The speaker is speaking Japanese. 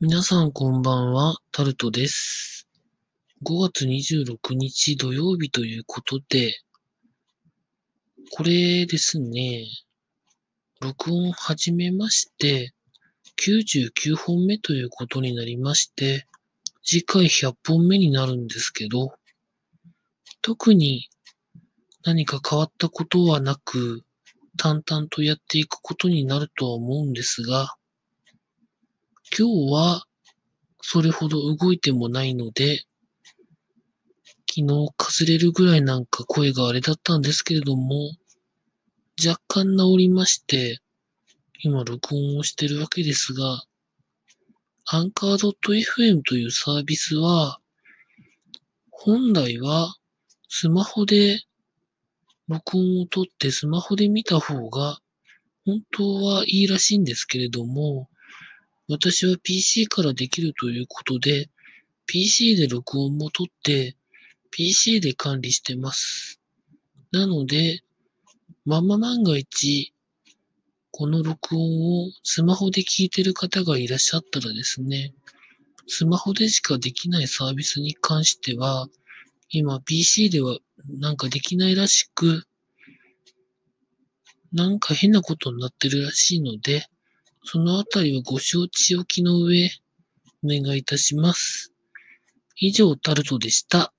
皆さんこんばんは、タルトです。5月26日土曜日ということで、これですね、録音始めまして、99本目ということになりまして、次回100本目になるんですけど、特に何か変わったことはなく、淡々とやっていくことになるとは思うんですが、今日はそれほど動いてもないので、昨日かすれるぐらいなんか声があれだったんですけれども、若干治りまして、今録音をしてるわけですが、アンカー .fm というサービスは、本来はスマホで録音を取ってスマホで見た方が本当はいいらしいんですけれども、私は PC からできるということで、PC で録音も取って、PC で管理してます。なので、まんま万が一、この録音をスマホで聞いてる方がいらっしゃったらですね、スマホでしかできないサービスに関しては、今 PC ではなんかできないらしく、なんか変なことになってるらしいので、そのあたりはご承知おきの上、お願いいたします。以上、タルトでした。